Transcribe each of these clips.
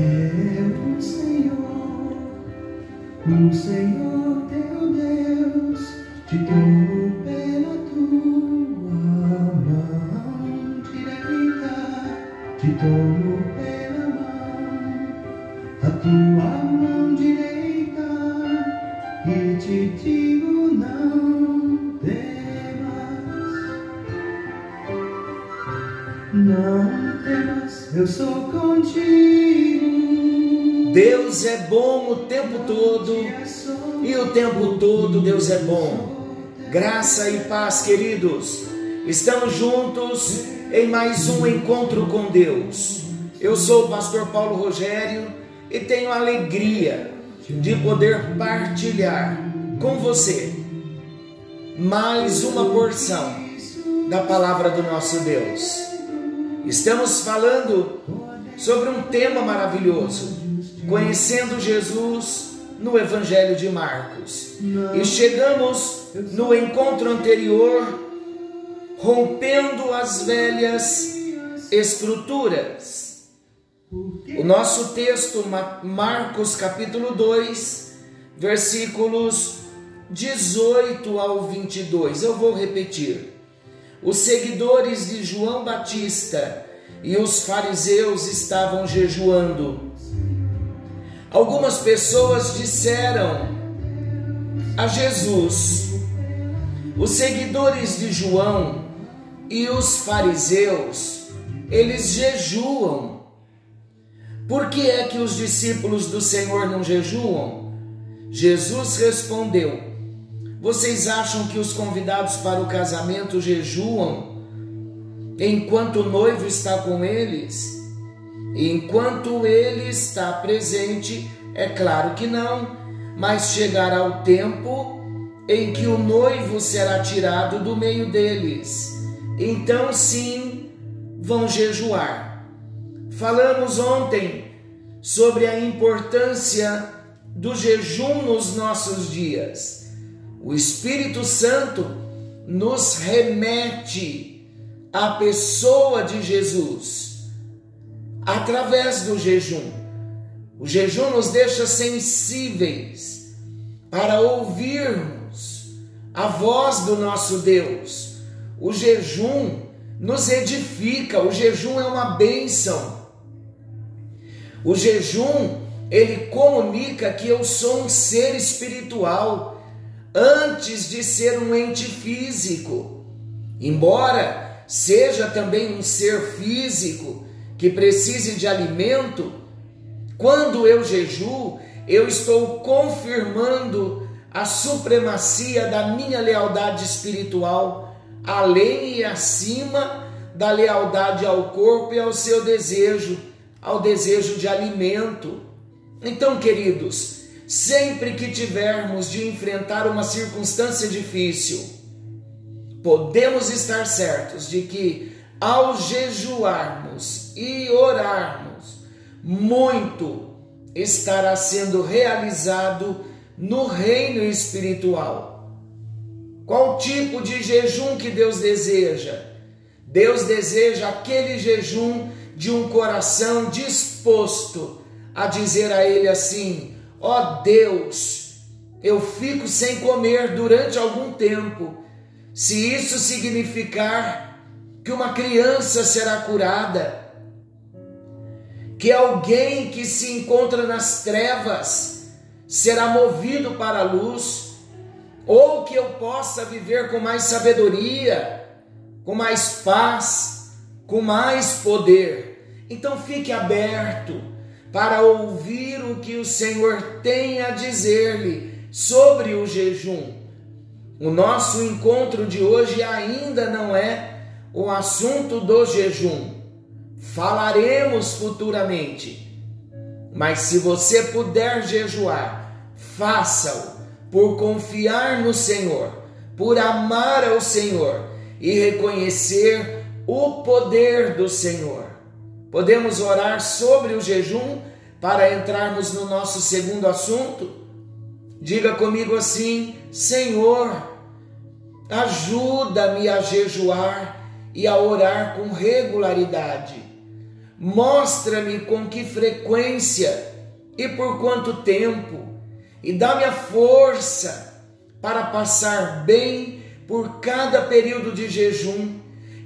O Senhor, o Senhor teu Deus, te tomou pela tua mão direita, te tomou pela mão, a tua mão direita, e te digo não temas. Não temas, eu sou contigo. Deus é bom o tempo todo e o tempo todo Deus é bom. Graça e paz, queridos. Estamos juntos em mais um encontro com Deus. Eu sou o pastor Paulo Rogério e tenho a alegria de poder partilhar com você mais uma porção da palavra do nosso Deus. Estamos falando sobre um tema maravilhoso, conhecendo Jesus no Evangelho de Marcos. E chegamos no encontro anterior, rompendo as velhas estruturas. O nosso texto, Marcos capítulo 2, versículos 18 ao 22. Eu vou repetir. Os seguidores de João Batista e os fariseus estavam jejuando. Algumas pessoas disseram a Jesus: os seguidores de João e os fariseus, eles jejuam. Por que é que os discípulos do Senhor não jejuam? Jesus respondeu: vocês acham que os convidados para o casamento jejuam enquanto o noivo está com eles? Enquanto ele está presente, é claro que não, mas chegará o tempo em que o noivo será tirado do meio deles. Então, sim, vão jejuar. Falamos ontem sobre a importância do jejum nos nossos dias. O Espírito Santo nos remete à pessoa de Jesus através do jejum. O jejum nos deixa sensíveis para ouvirmos a voz do nosso Deus. O jejum nos edifica, o jejum é uma bênção. O jejum, ele comunica que eu sou um ser espiritual antes de ser um ente físico. Embora seja também um ser físico que precise de alimento, quando eu jejuo, eu estou confirmando a supremacia da minha lealdade espiritual, além e acima da lealdade ao corpo e ao seu desejo, ao desejo de alimento. Então, queridos, sempre que tivermos de enfrentar uma circunstância difícil, podemos estar certos de que ao jejuarmos e orarmos, muito estará sendo realizado no reino espiritual. Qual tipo de jejum que Deus deseja? Deus deseja aquele jejum de um coração disposto a dizer a Ele assim: Ó oh Deus, eu fico sem comer durante algum tempo. Se isso significar que uma criança será curada, que alguém que se encontra nas trevas será movido para a luz, ou que eu possa viver com mais sabedoria, com mais paz, com mais poder. Então fique aberto para ouvir o que o Senhor tem a dizer-lhe sobre o jejum. O nosso encontro de hoje ainda não é o assunto do jejum. Falaremos futuramente. Mas se você puder jejuar, faça-o por confiar no Senhor, por amar ao Senhor e reconhecer o poder do Senhor. Podemos orar sobre o jejum para entrarmos no nosso segundo assunto? Diga comigo assim: Senhor, ajuda-me a jejuar e a orar com regularidade. Mostra-me com que frequência e por quanto tempo, e dá-me a força para passar bem por cada período de jejum.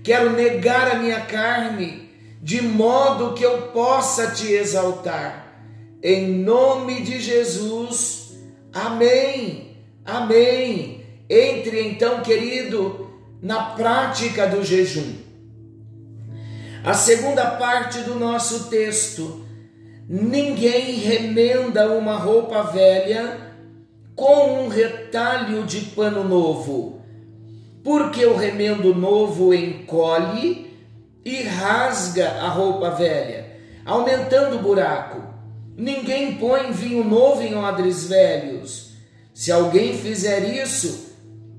Quero negar a minha carne, de modo que eu possa te exaltar. Em nome de Jesus, amém, amém. Entre então, querido, na prática do jejum. A segunda parte do nosso texto. Ninguém remenda uma roupa velha com um retalho de pano novo, porque o remendo novo encolhe e rasga a roupa velha, aumentando o buraco. Ninguém põe vinho novo em odres velhos. Se alguém fizer isso,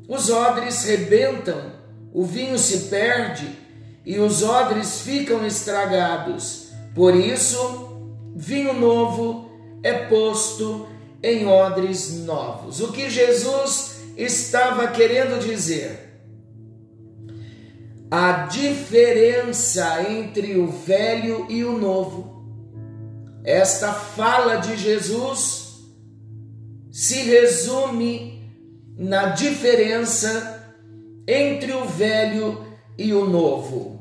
os odres rebentam, o vinho se perde e os odres ficam estragados. Por isso, vinho novo é posto em odres novos. O que Jesus estava querendo dizer? A diferença entre o velho e o novo. Esta fala de Jesus se resume na diferença entre o velho e o novo.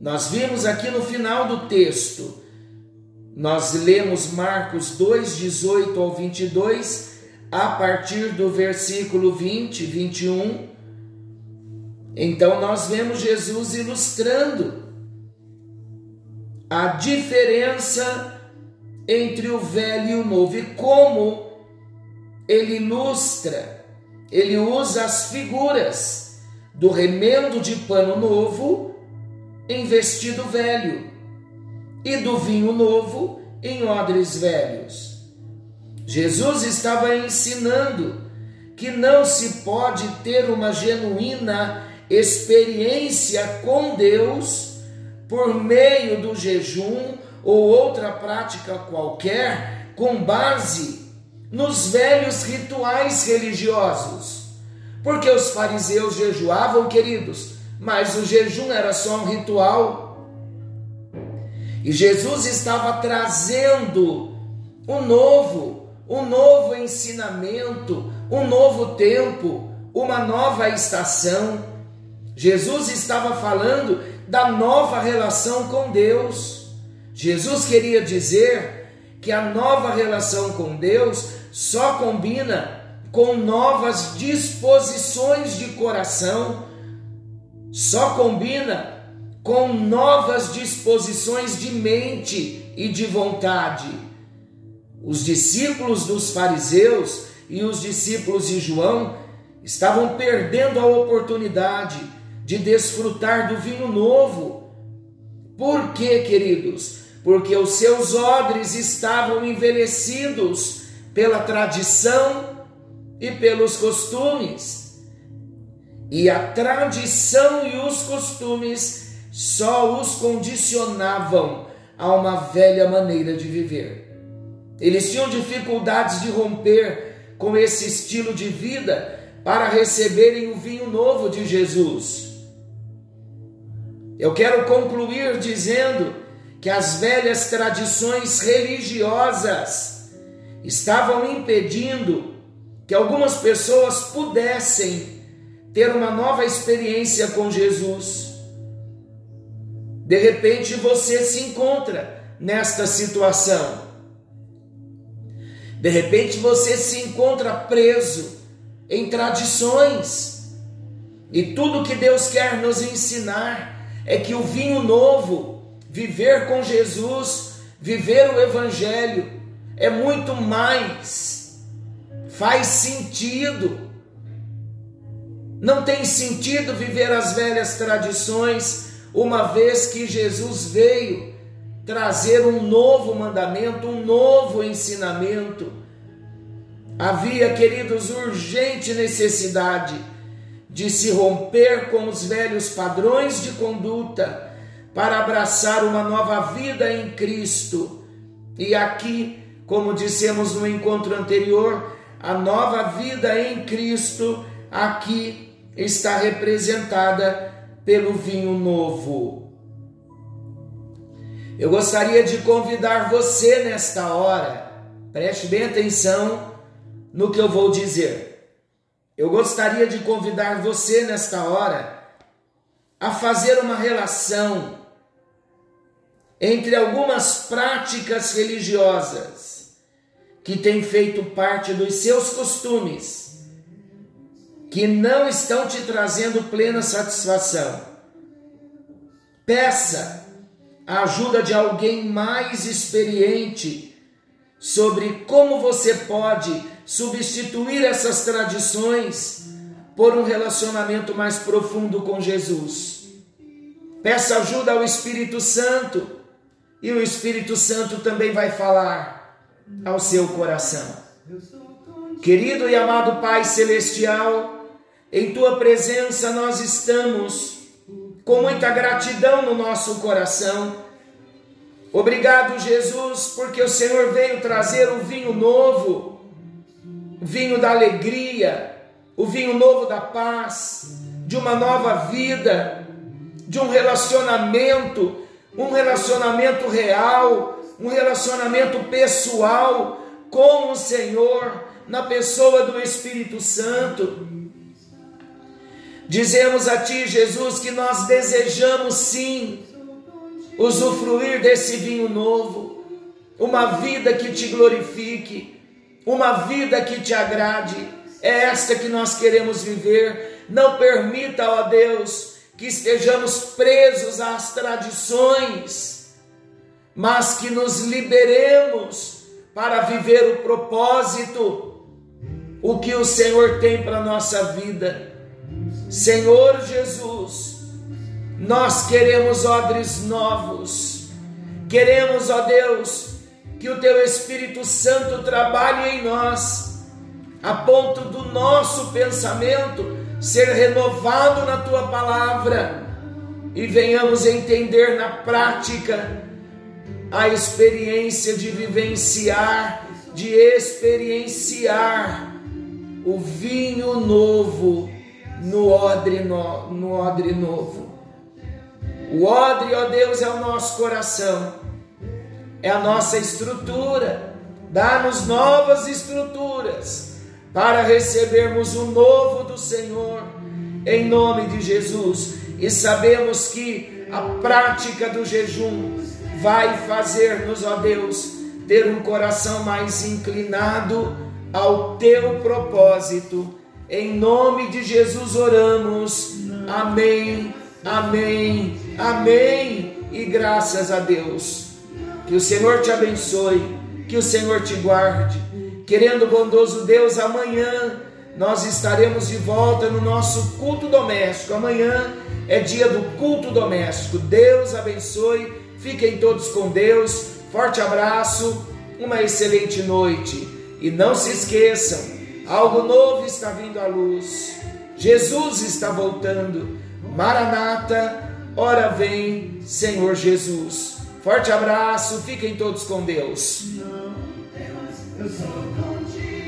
Nós vimos aqui no final do texto, nós lemos Marcos 2, 18 ao 22, a partir do versículo 20, 21. Então nós vemos Jesus ilustrando a diferença entre o velho e o novo e como ele ilustra, ele usa as figuras do remendo de pano novo em vestido velho, e do vinho novo em odres velhos. Jesus estava ensinando que não se pode ter uma genuína experiência com Deus por meio do jejum ou outra prática qualquer com base nos velhos rituais religiosos. Porque os fariseus jejuavam, queridos, mas o jejum era só um ritual. E Jesus estava trazendo um novo, um novo ensinamento, um novo tempo, uma nova estação. Jesus estava falando da nova relação com Deus. Jesus queria dizer que a nova relação com Deus só combina com novas disposições de coração só combina com novas disposições de mente e de vontade. Os discípulos dos fariseus e os discípulos de João estavam perdendo a oportunidade de desfrutar do vinho novo. Por quê, queridos? Porque os seus odres estavam envelhecidos pela tradição e pelos costumes. E a tradição e os costumes só os condicionavam a uma velha maneira de viver. Eles tinham dificuldades de romper com esse estilo de vida para receberem o vinho novo de Jesus. Eu quero concluir dizendo que as velhas tradições religiosas estavam impedindo que algumas pessoas pudessem ter uma nova experiência com Jesus. De repente você se encontra nesta situação. De repente você se encontra preso em tradições. E tudo que Deus quer nos ensinar é que o vinho novo, viver com Jesus, viver o Evangelho, é muito mais, faz sentido não tem sentido viver as velhas tradições, uma vez que Jesus veio trazer um novo mandamento, um novo ensinamento. Havia, queridos, urgente necessidade de se romper com os velhos padrões de conduta para abraçar uma nova vida em Cristo. E aqui, como dissemos no encontro anterior, a nova vida em Cristo aqui está representada pelo vinho novo. Eu gostaria de convidar você nesta hora, preste bem atenção no que eu vou dizer. Eu gostaria de convidar você nesta hora a fazer uma relação entre algumas práticas religiosas que têm feito parte dos seus costumes, que não estão te trazendo plena satisfação. Peça a ajuda de alguém mais experiente sobre como você pode substituir essas tradições por um relacionamento mais profundo com Jesus. Peça ajuda ao Espírito Santo e o Espírito Santo também vai falar ao seu coração. Querido e amado Pai Celestial, em tua presença nós estamos com muita gratidão no nosso coração. Obrigado, Jesus, porque o Senhor veio trazer o vinho novo, o vinho da alegria, o vinho novo da paz, de uma nova vida, de um relacionamento um relacionamento real, um relacionamento pessoal com o Senhor, na pessoa do Espírito Santo. Dizemos a Ti, Jesus, que nós desejamos sim usufruir desse vinho novo, uma vida que te glorifique, uma vida que te agrade. É esta que nós queremos viver. Não permita, ó Deus, que estejamos presos às tradições, mas que nos liberemos para viver o propósito, o que o Senhor tem para a nossa vida. Senhor Jesus, nós queremos odres novos, queremos, ó Deus, que o Teu Espírito Santo trabalhe em nós, a ponto do nosso pensamento ser renovado na tua palavra e venhamos entender na prática a experiência de vivenciar, de experienciar o vinho novo no odre, no, no odre novo. O odre, ó Deus, é o nosso coração, é a nossa estrutura. Dá-nos novas estruturas para recebermos o novo do Senhor, em nome de Jesus. E sabemos que a prática do jejum vai fazer-nos, ó Deus, ter um coração mais inclinado ao teu propósito. Em nome de Jesus oramos. Amém, amém, amém. E graças a Deus. Que o Senhor te abençoe, que o Senhor te guarde Querendo bondoso Deus, amanhã nós estaremos de volta no nosso culto doméstico. Amanhã é dia do culto doméstico. Deus abençoe. Fiquem todos com Deus. Forte abraço. Uma excelente noite. E não se esqueçam, algo novo está vindo à luz. Jesus está voltando. Maranata, ora vem, Senhor Jesus. Forte abraço. Fiquem todos com Deus. Eu sou